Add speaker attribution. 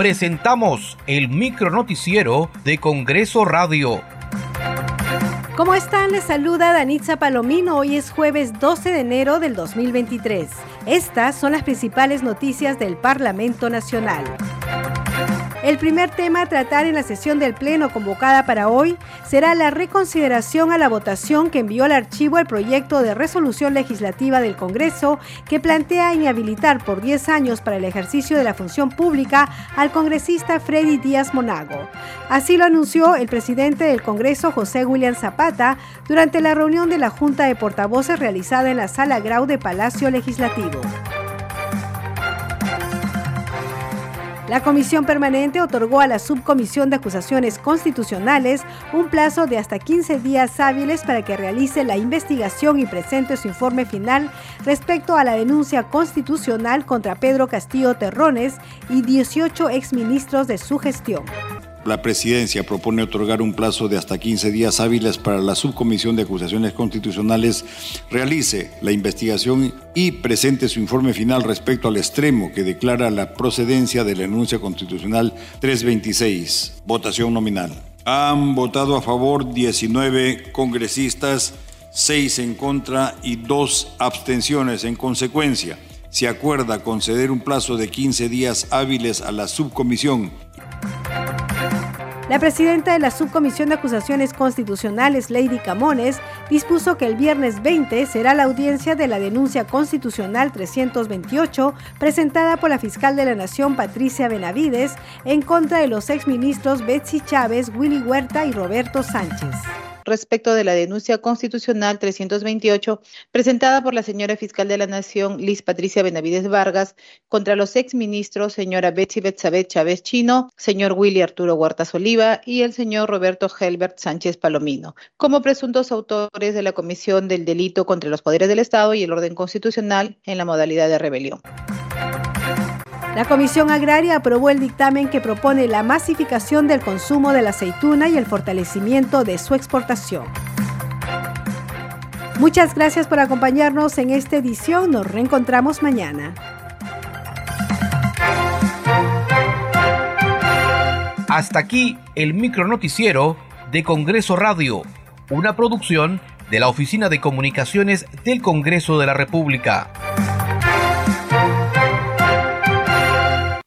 Speaker 1: presentamos el micronoticiero de Congreso Radio.
Speaker 2: ¿Cómo están? Les saluda Danitza Palomino. Hoy es jueves 12 de enero del 2023. Estas son las principales noticias del Parlamento Nacional. El primer tema a tratar en la sesión del Pleno convocada para hoy será la reconsideración a la votación que envió al archivo el proyecto de resolución legislativa del Congreso que plantea inhabilitar por 10 años para el ejercicio de la función pública al congresista Freddy Díaz Monago. Así lo anunció el presidente del Congreso, José William Zapata, durante la reunión de la Junta de Portavoces realizada en la Sala Grau de Palacio Legislativo. La Comisión Permanente otorgó a la Subcomisión de Acusaciones Constitucionales un plazo de hasta 15 días hábiles para que realice la investigación y presente su informe final respecto a la denuncia constitucional contra Pedro Castillo Terrones y 18 exministros de su gestión.
Speaker 3: La presidencia propone otorgar un plazo de hasta 15 días hábiles para la subcomisión de acusaciones constitucionales realice la investigación y presente su informe final respecto al extremo que declara la procedencia de la denuncia constitucional 326. Votación nominal. Han votado a favor 19 congresistas, 6 en contra y 2 abstenciones. En consecuencia, se acuerda conceder un plazo de 15 días hábiles a la subcomisión
Speaker 2: la presidenta de la Subcomisión de Acusaciones Constitucionales, Lady Camones, dispuso que el viernes 20 será la audiencia de la denuncia constitucional 328 presentada por la fiscal de la Nación, Patricia Benavides, en contra de los exministros Betsy Chávez, Willy Huerta y Roberto Sánchez
Speaker 4: respecto de la denuncia constitucional 328 presentada por la señora fiscal de la Nación, Liz Patricia Benavides Vargas, contra los exministros señora Betsy Betzabet Chávez Chino, señor Willy Arturo Huertas Oliva y el señor Roberto Helbert Sánchez Palomino, como presuntos autores de la comisión del delito contra los poderes del Estado y el orden constitucional en la modalidad de rebelión.
Speaker 2: La Comisión Agraria aprobó el dictamen que propone la masificación del consumo de la aceituna y el fortalecimiento de su exportación. Muchas gracias por acompañarnos en esta edición. Nos reencontramos mañana.
Speaker 1: Hasta aquí el micronoticiero de Congreso Radio, una producción de la Oficina de Comunicaciones del Congreso de la República.